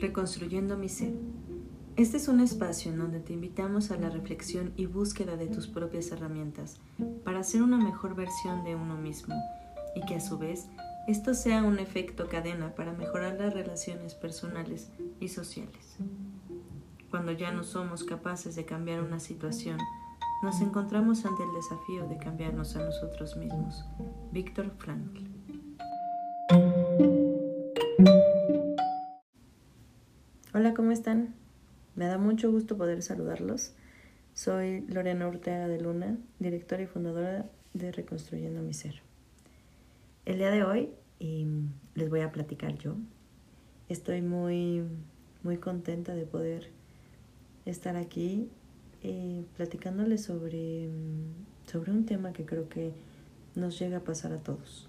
Reconstruyendo mi ser. Este es un espacio en donde te invitamos a la reflexión y búsqueda de tus propias herramientas para ser una mejor versión de uno mismo y que a su vez esto sea un efecto cadena para mejorar las relaciones personales y sociales. Cuando ya no somos capaces de cambiar una situación, nos encontramos ante el desafío de cambiarnos a nosotros mismos. Víctor Frankl. Mucho gusto poder saludarlos. Soy Lorena Ortega de Luna, directora y fundadora de Reconstruyendo mi Ser. El día de hoy les voy a platicar yo. Estoy muy, muy contenta de poder estar aquí eh, platicándoles sobre, sobre un tema que creo que nos llega a pasar a todos.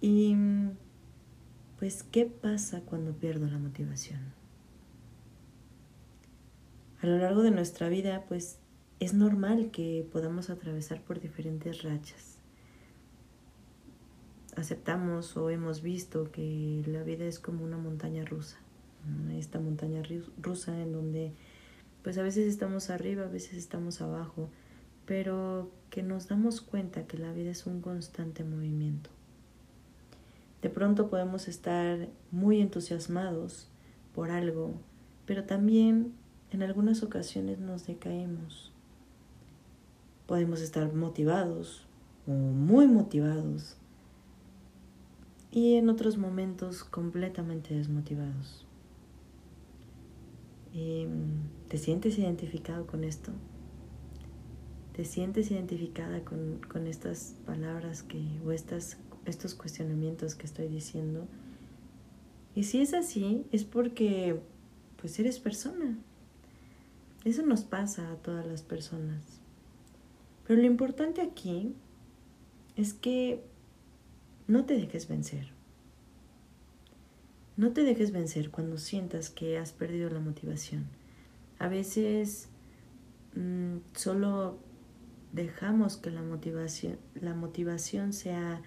Y pues, ¿qué pasa cuando pierdo la motivación? A lo largo de nuestra vida, pues es normal que podamos atravesar por diferentes rachas. Aceptamos o hemos visto que la vida es como una montaña rusa, esta montaña rusa en donde pues a veces estamos arriba, a veces estamos abajo, pero que nos damos cuenta que la vida es un constante movimiento. De pronto podemos estar muy entusiasmados por algo, pero también en algunas ocasiones nos decaemos. Podemos estar motivados o muy motivados y en otros momentos completamente desmotivados. Em, ¿Te sientes identificado con esto? ¿Te sientes identificada con, con estas palabras que, o estas, estos cuestionamientos que estoy diciendo? Y si es así, es porque pues eres persona, eso nos pasa a todas las personas. Pero lo importante aquí es que no te dejes vencer. No te dejes vencer cuando sientas que has perdido la motivación. A veces mm, solo dejamos que la motivación, la motivación sea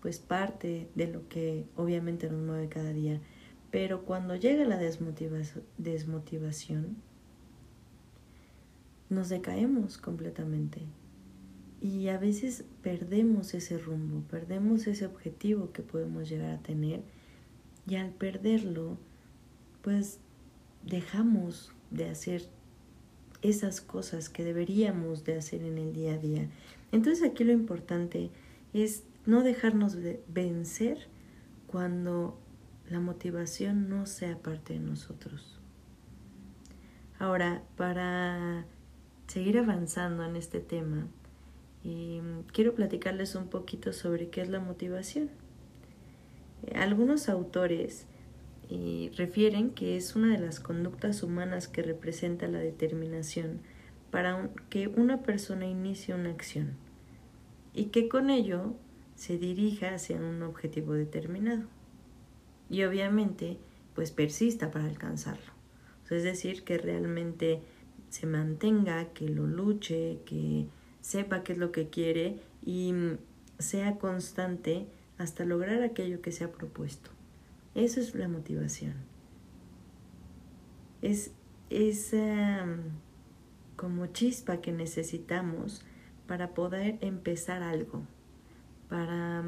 pues parte de lo que obviamente nos mueve cada día. Pero cuando llega la desmotivación nos decaemos completamente. Y a veces perdemos ese rumbo, perdemos ese objetivo que podemos llegar a tener y al perderlo, pues dejamos de hacer esas cosas que deberíamos de hacer en el día a día. Entonces aquí lo importante es no dejarnos de vencer cuando la motivación no sea parte de nosotros. Ahora, para seguir avanzando en este tema, y quiero platicarles un poquito sobre qué es la motivación. Eh, algunos autores refieren que es una de las conductas humanas que representa la determinación para que una persona inicie una acción y que con ello se dirija hacia un objetivo determinado y obviamente pues persista para alcanzarlo. es decir, que realmente se mantenga, que lo luche, que sepa qué es lo que quiere y sea constante hasta lograr aquello que se ha propuesto. Eso es la motivación. Es esa como chispa que necesitamos para poder empezar algo, para,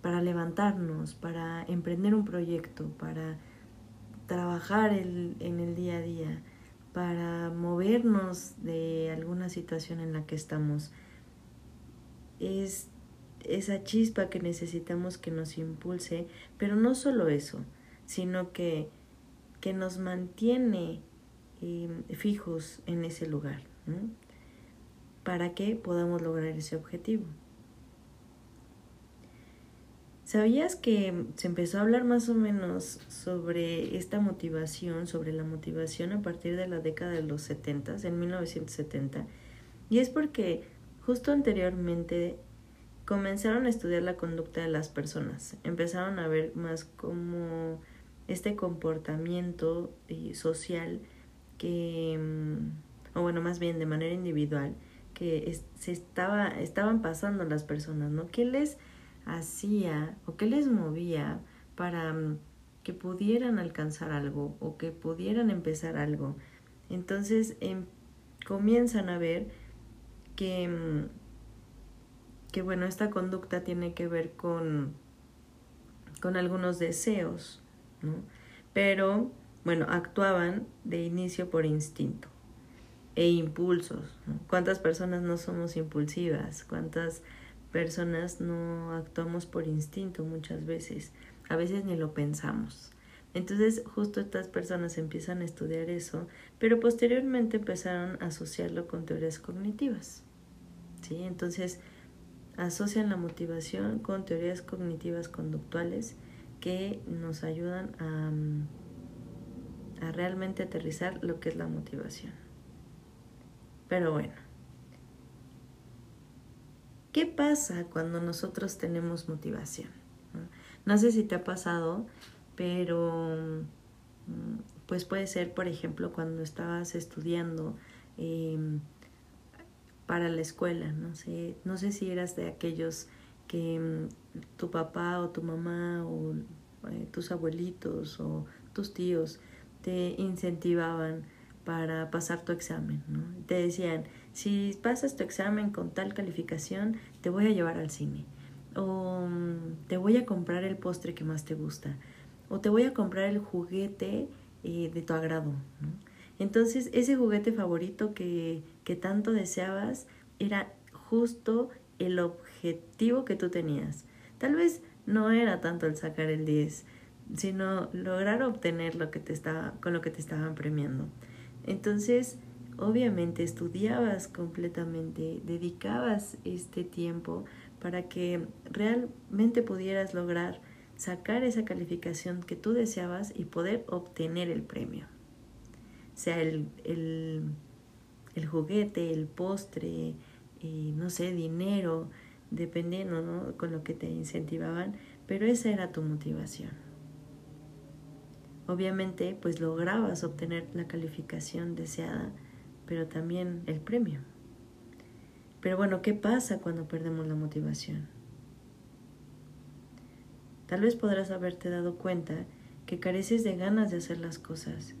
para levantarnos, para emprender un proyecto, para trabajar en el día a día, para movernos de alguna situación en la que estamos. Es esa chispa que necesitamos que nos impulse, pero no solo eso, sino que, que nos mantiene em, fijos en ese lugar, para que podamos lograr ese objetivo. ¿Sabías que se empezó a hablar más o menos sobre esta motivación, sobre la motivación a partir de la década de los 70, en 1970? Y es porque justo anteriormente comenzaron a estudiar la conducta de las personas, empezaron a ver más como este comportamiento eh, social que, mm, o bueno, más bien de manera individual, que se estaba, estaban pasando las personas, ¿no? ¿Qué les hacía o qué les movía para mm, que pudieran alcanzar algo o que pudieran empezar algo. Entonces em, comienzan a ver que, mm, que, bueno, esta conducta tiene que ver con, con algunos deseos, ¿no? Pero, bueno, actuaban de inicio por instinto e impulsos. ¿Cuántas personas no somos impulsivas? ¿Cuántas personas no actuamos por instinto muchas veces? A veces ni lo pensamos. Entonces justo estas personas empiezan a estudiar eso, pero posteriormente empezaron a asociarlo con teorías cognitivas. ¿sí? Entonces asocian la motivación con teorías cognitivas conductuales que nos ayudan a, a realmente aterrizar lo que es la motivación. Pero bueno, ¿qué pasa cuando nosotros tenemos motivación? No sé si te ha pasado, pero mm, pues puede ser, por ejemplo, cuando estabas estudiando em, para la escuela, no sé, no sé si eras de aquellos que mm, tu papá o tu mamá o eh, tus abuelitos o tus tíos te incentivaban para pasar tu examen, ¿no? Te decían, si pasas tu examen con tal calificación, te voy a llevar al cine, o mm, te voy a comprar el postre que más te gusta, o te voy a comprar el juguete eh, de tu agrado. Entonces, ese juguete favorito que, que tanto deseabas era justo el objetivo que tú tenías. Tal vez no era tanto el sacar el 10, sino lograr obtener lo que te estaba, con lo que te estaban premiando. Entonces, obviamente estudiabas completamente, dedicabas este tiempo para que realmente pudieras lograr sacar esa calificación que tú deseabas y poder obtener el premio. Sea el, el, juguete, el postre, eh, no sé, dinero, dependiendo, ¿no? Con lo que te incentivaban, pero esa era tu motivación obviamente pues lograbas obtener la calificación deseada, pero también el premio. Pero bueno, ¿qué pasa cuando perdemos la motivación? Tal vez podrás haberte dado cuenta que careces de ganas de hacer las cosas.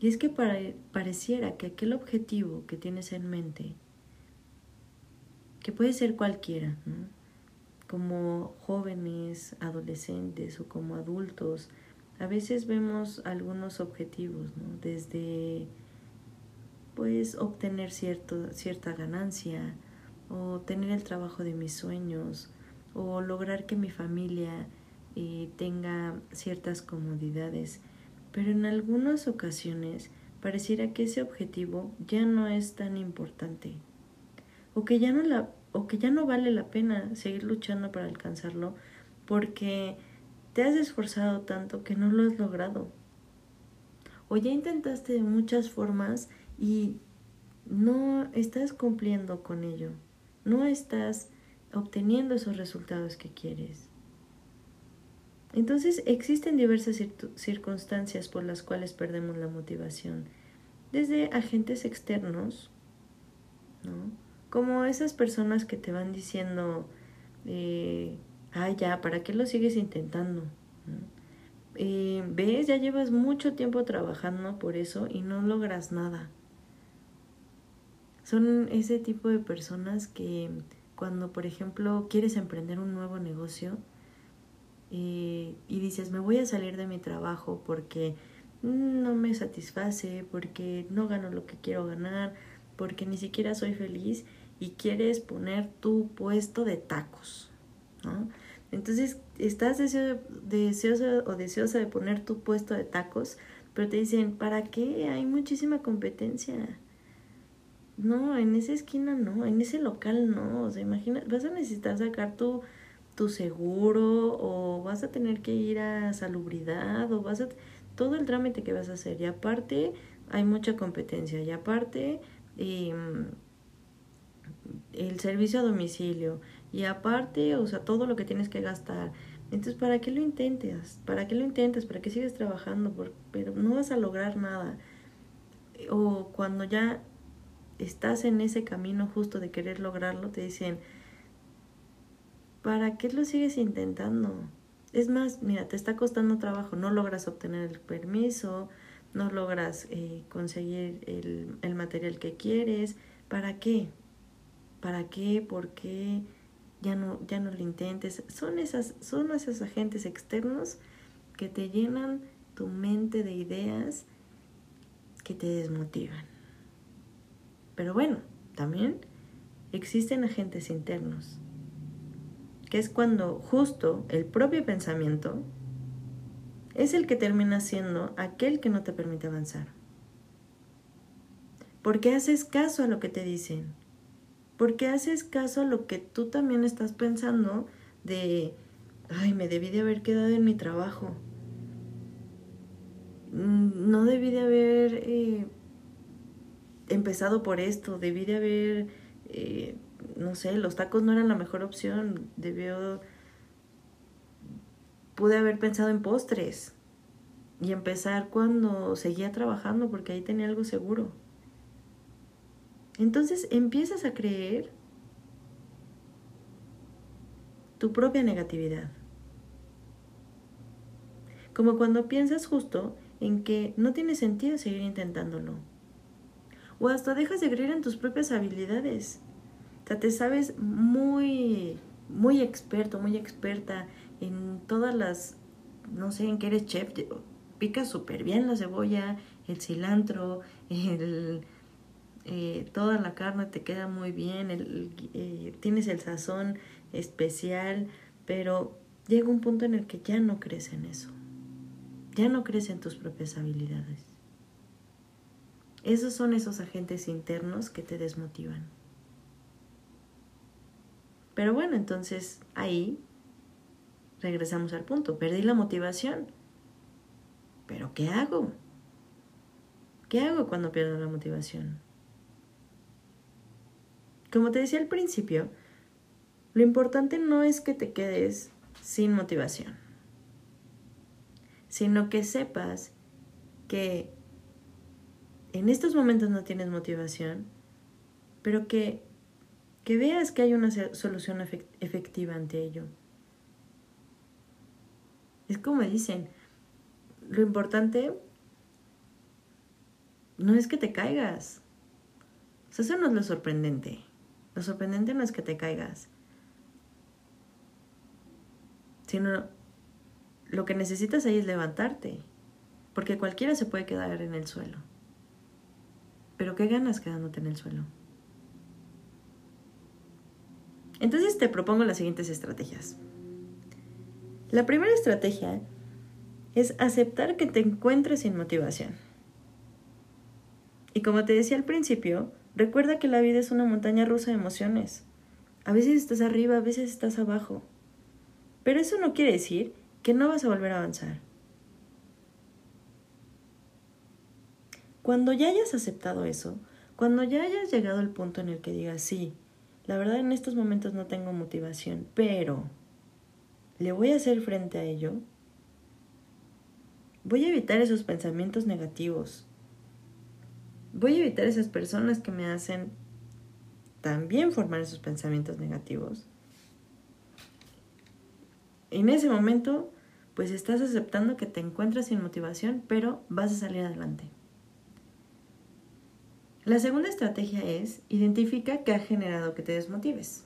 Y es que pareciera que aquel objetivo que tienes en mente, que puede ser cualquiera, como jóvenes, adolescentes o como adultos, a veces vemos algunos objetivos. Desde pues obtener cierto, cierta ganancia o tener el trabajo de mis sueños o lograr que mi familia eh, tenga ciertas comodidades. Pero en algunas ocasiones pareciera que ese objetivo ya no es tan importante o que ya no, la, o que ya no vale la pena seguir luchando para alcanzarlo porque te has esforzado tanto que no lo has logrado. O ya intentaste de muchas formas y no estás cumpliendo con ello. No estás obteniendo esos resultados que quieres. Entonces existen diversas circunstancias por las cuales perdemos la motivación, desde agentes externos, ¿no? como esas personas que te van diciendo, ah, ya, ¿para qué lo sigues intentando? Eh, ¿Ves? Ya llevas mucho tiempo trabajando por eso y no logras nada. Son ese tipo de personas que cuando, por ejemplo, quieres emprender un nuevo negocio eh, y dices, me voy a salir de mi trabajo porque no me satisface, porque no gano lo que quiero ganar, porque ni siquiera soy feliz y quieres poner tu puesto de tacos, ¿no? Entonces estás deseoso, o deseosa de poner tu puesto de tacos, pero te dicen, ¿para qué? Hay muchísima competencia. No, en esa esquina no, en ese local no. O sea, imagina, vas a necesitar sacar tu, tu seguro o vas a tener que ir a salubridad o vas a... Todo el trámite que vas a hacer. Y aparte hay mucha competencia. Y aparte em, el servicio a domicilio y aparte, o sea, todo lo que tienes que gastar. Entonces, ¿para qué lo intentes? ¿Para qué lo intentas? ¿Para qué sigues trabajando? pero no vas a lograr nada. O cuando ya estás en ese camino justo de querer lograrlo, te dicen, ¿para qué lo sigues intentando? Es más, mira, te está costando trabajo, no logras obtener el permiso, no logras eh, conseguir el, material que quieres. ¿Para qué? ¿Para qué? ¿Por qué? Ya no, ya no lo intentes. Son, esas, son esos agentes externos que te llenan tu mente de ideas que te desmotivan. Pero bueno, también existen agentes internos, que es cuando justo el propio pensamiento es el que termina siendo aquel que no te permite avanzar. Porque haces caso a lo que te dicen. Porque haces caso a lo que tú también estás pensando de, ay, me debí de haber quedado en mi trabajo. Mm, no debí de haber eh, empezado por esto, debí de haber, eh, no sé, los tacos no eran la mejor opción, debió, pude haber pensado en postres y empezar cuando seguía trabajando porque ahí tenía algo seguro. Entonces empiezas a creer tu propia negatividad. Como cuando piensas justo en que no tiene sentido seguir intentándolo. O hasta dejas de creer en tus propias habilidades. O sea, te sabes muy, muy experto, muy experta en todas las, no sé, en qué eres chef. Picas súper bien la cebolla, el cilantro, el, eh, toda la carne te queda muy bien, el, eh, tienes el sazón especial, pero llega un punto en el que ya no crees en eso. Ya no crees en tus propias habilidades. Esos son esos agentes internos que te desmotivan. Pero bueno, entonces ahí regresamos al punto. Perdí la motivación. Pero ¿qué hago? ¿Qué hago cuando pierdo la motivación? Como te decía al principio, lo importante no es que te quedes sin motivación sino que sepas que en estos momentos no tienes motivación, pero que, que veas que hay una solución efectiva ante ello. Es como dicen, lo importante no es que te caigas. eso no es lo sorprendente. Lo sorprendente no es que te caigas, sino lo que necesitas ahí es levantarte, porque cualquiera se puede quedar en el suelo. Pero ¿qué ganas quedándote en el suelo? Entonces te propongo las siguientes estrategias. La primera estrategia es aceptar que te encuentres sin motivación. Y como te decía al principio, recuerda que la vida es una montaña rusa de emociones. A veces estás arriba, a veces estás abajo. Pero eso no quiere decir que no vas a volver a avanzar. Cuando ya hayas aceptado eso, cuando ya hayas llegado al punto en el que digas, sí, la verdad en estos momentos no tengo motivación, pero le voy a hacer frente a ello, voy a evitar esos pensamientos negativos. Voy a evitar esas personas que me hacen también formar esos pensamientos negativos en ese momento, pues estás aceptando que te encuentras sin motivación, pero vas a salir adelante. La segunda estrategia es identifica qué ha generado que te desmotives.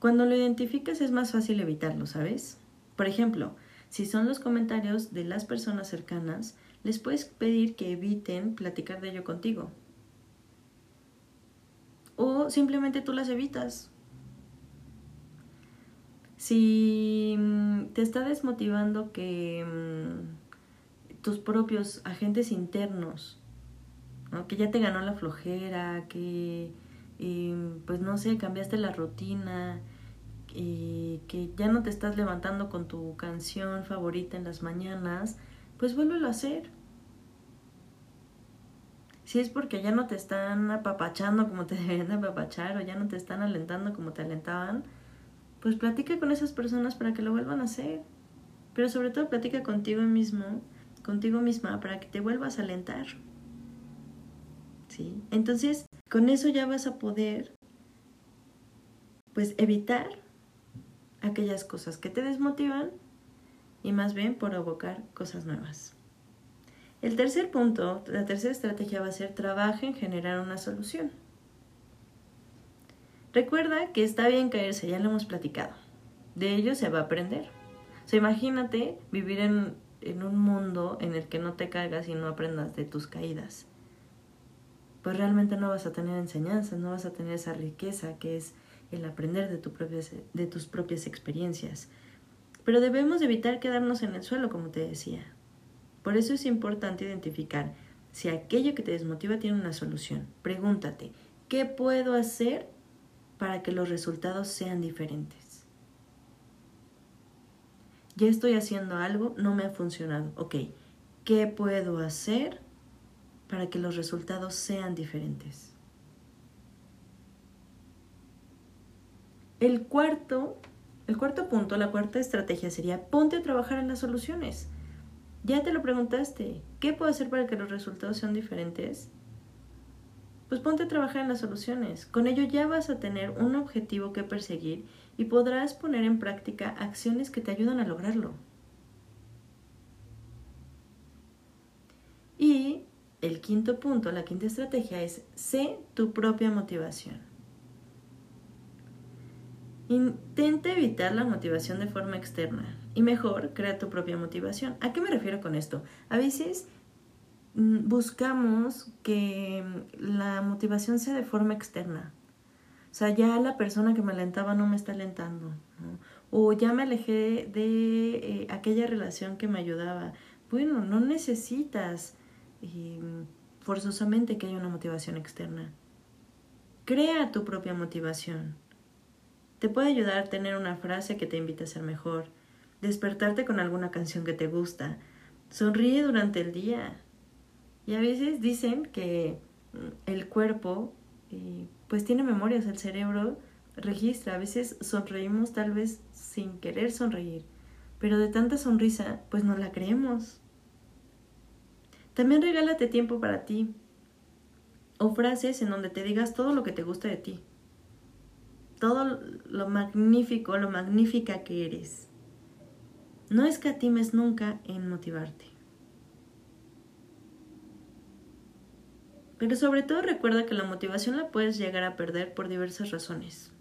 Cuando lo identificas es más fácil evitarlo, ¿sabes? Por ejemplo, si son los comentarios de las personas cercanas, les puedes pedir que eviten platicar de ello contigo. O simplemente tú las evitas. Si mm, te está desmotivando que mm, tus propios agentes internos, que ya te ganó la flojera, que em, pues no sé, cambiaste la rutina, que ya no te estás levantando con tu canción favorita en las mañanas, pues vuélvelo a hacer. Si es porque ya no te están apapachando como te deberían apapachar o ya no te están alentando como te alentaban, pues platica con esas personas para que lo vuelvan a hacer. Pero sobre todo platica contigo mismo, contigo misma, para que te vuelvas a alentar. Entonces, con eso ya vas a poder, pues, evitar aquellas cosas que te desmotivan y más bien por cosas nuevas. El tercer punto, la tercera estrategia va a ser trabaja en generar una solución. Recuerda que está bien caerse, ya lo hemos platicado. De ello se va a aprender. O imagínate vivir en, en un mundo en el que no te caigas y no aprendas de tus caídas. Pues realmente no vas a tener enseñanzas, no vas a tener esa riqueza que es el aprender de, tu de tus propias experiencias. Pero debemos evitar quedarnos en el suelo, como te decía. Por eso es importante identificar si aquello que te desmotiva tiene una solución. Pregúntate, ¿qué puedo hacer para que los resultados sean diferentes? Ya estoy haciendo algo, no me ha funcionado. Ok, ¿qué puedo hacer para que los resultados sean diferentes? El cuarto, el cuarto punto, la cuarta estrategia sería ponte a trabajar en las soluciones. Ya te lo preguntaste, ¿qué puedo hacer para que los resultados sean diferentes? Pues ponte a trabajar en las soluciones. Con ello ya vas a tener un objetivo que perseguir y podrás poner en práctica acciones que te ayudan a lograrlo. Y el quinto punto, la quinta estrategia es sé tu propia motivación. Intenta evitar la motivación de forma externa y mejor crea tu propia motivación. ¿A qué me refiero con esto? A veces mm, buscamos que la motivación sea de forma externa. O sea, ya la persona que me alentaba no me está alentando. O ya me alejé de eh, aquella relación que me ayudaba. Bueno, no necesitas em, forzosamente que haya una motivación externa. Crea tu propia motivación. Te puede ayudar a tener una frase que te invite a ser mejor, despertarte con alguna canción que te gusta, sonríe durante el día. Y a veces dicen que mm, el cuerpo eh, pues tiene memorias, el cerebro registra, a veces sonreímos tal vez sin querer sonreír, pero de tanta sonrisa pues no la creemos. También regálate tiempo para ti o frases en donde te digas todo lo que te gusta de ti todo lo magnífico, lo magnífica que eres. No escatimes nunca en motivarte. Pero sobre todo recuerda que la motivación la puedes llegar a perder por diversas razones.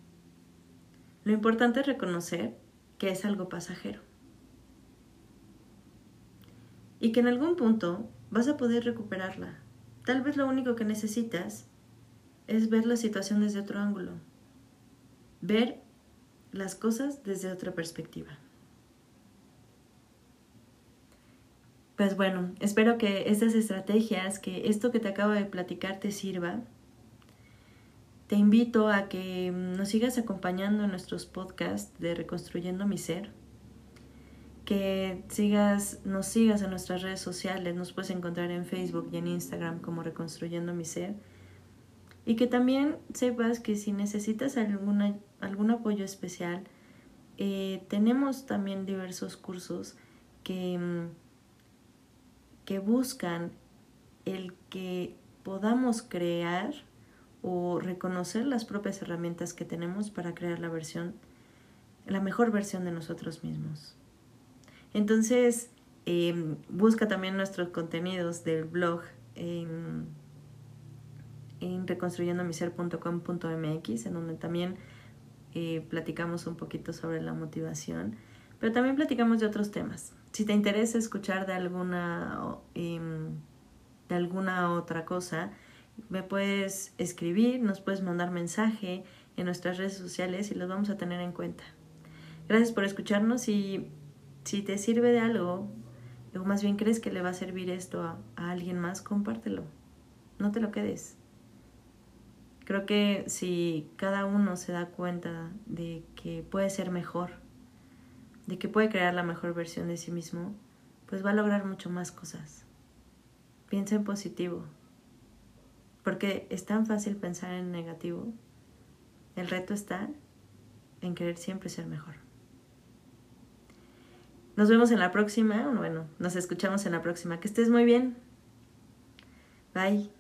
Lo importante es reconocer que es algo pasajero. Y que en algún punto vas a poder recuperarla. Tal vez lo único que necesitas es ver la situación desde otro ángulo, ver las cosas desde otra perspectiva. Pues bueno, espero que estas estrategias, que esto que te acabo de platicar te sirva. Te invito a que nos sigas acompañando en nuestros podcasts de Reconstruyendo mi Ser. Que sigas, nos sigas en nuestras redes sociales. Nos puedes encontrar en Facebook y en Instagram como Reconstruyendo mi Ser y que también sepas que si necesitas alguna, algún apoyo especial, eh, tenemos también diversos cursos que, mm, que buscan el que podamos crear o reconocer las propias herramientas que tenemos para crear la versión, la mejor versión de nosotros mismos. Entonces, em, busca también nuestros contenidos del blog en en en donde también eh, platicamos un poquito sobre la motivación, pero también platicamos de otros temas. Si te interesa escuchar de alguna, em, de alguna otra cosa, me puedes escribir, nos puedes mandar mensaje en nuestras redes sociales y los vamos a tener en cuenta. Gracias por escucharnos y si te sirve de algo, o más bien crees que le va a servir esto a alguien más, compártelo. No te lo quedes. Creo que si cada uno se da cuenta de que puede ser mejor, de que puede crear la mejor versión de sí mismo, pues va a lograr mucho más cosas. Piensa en positivo, porque es tan fácil pensar en negativo. El reto está en querer siempre ser mejor. Nos vemos en la próxima, bueno, nos escuchamos en la próxima. Que estés muy bien. Bye.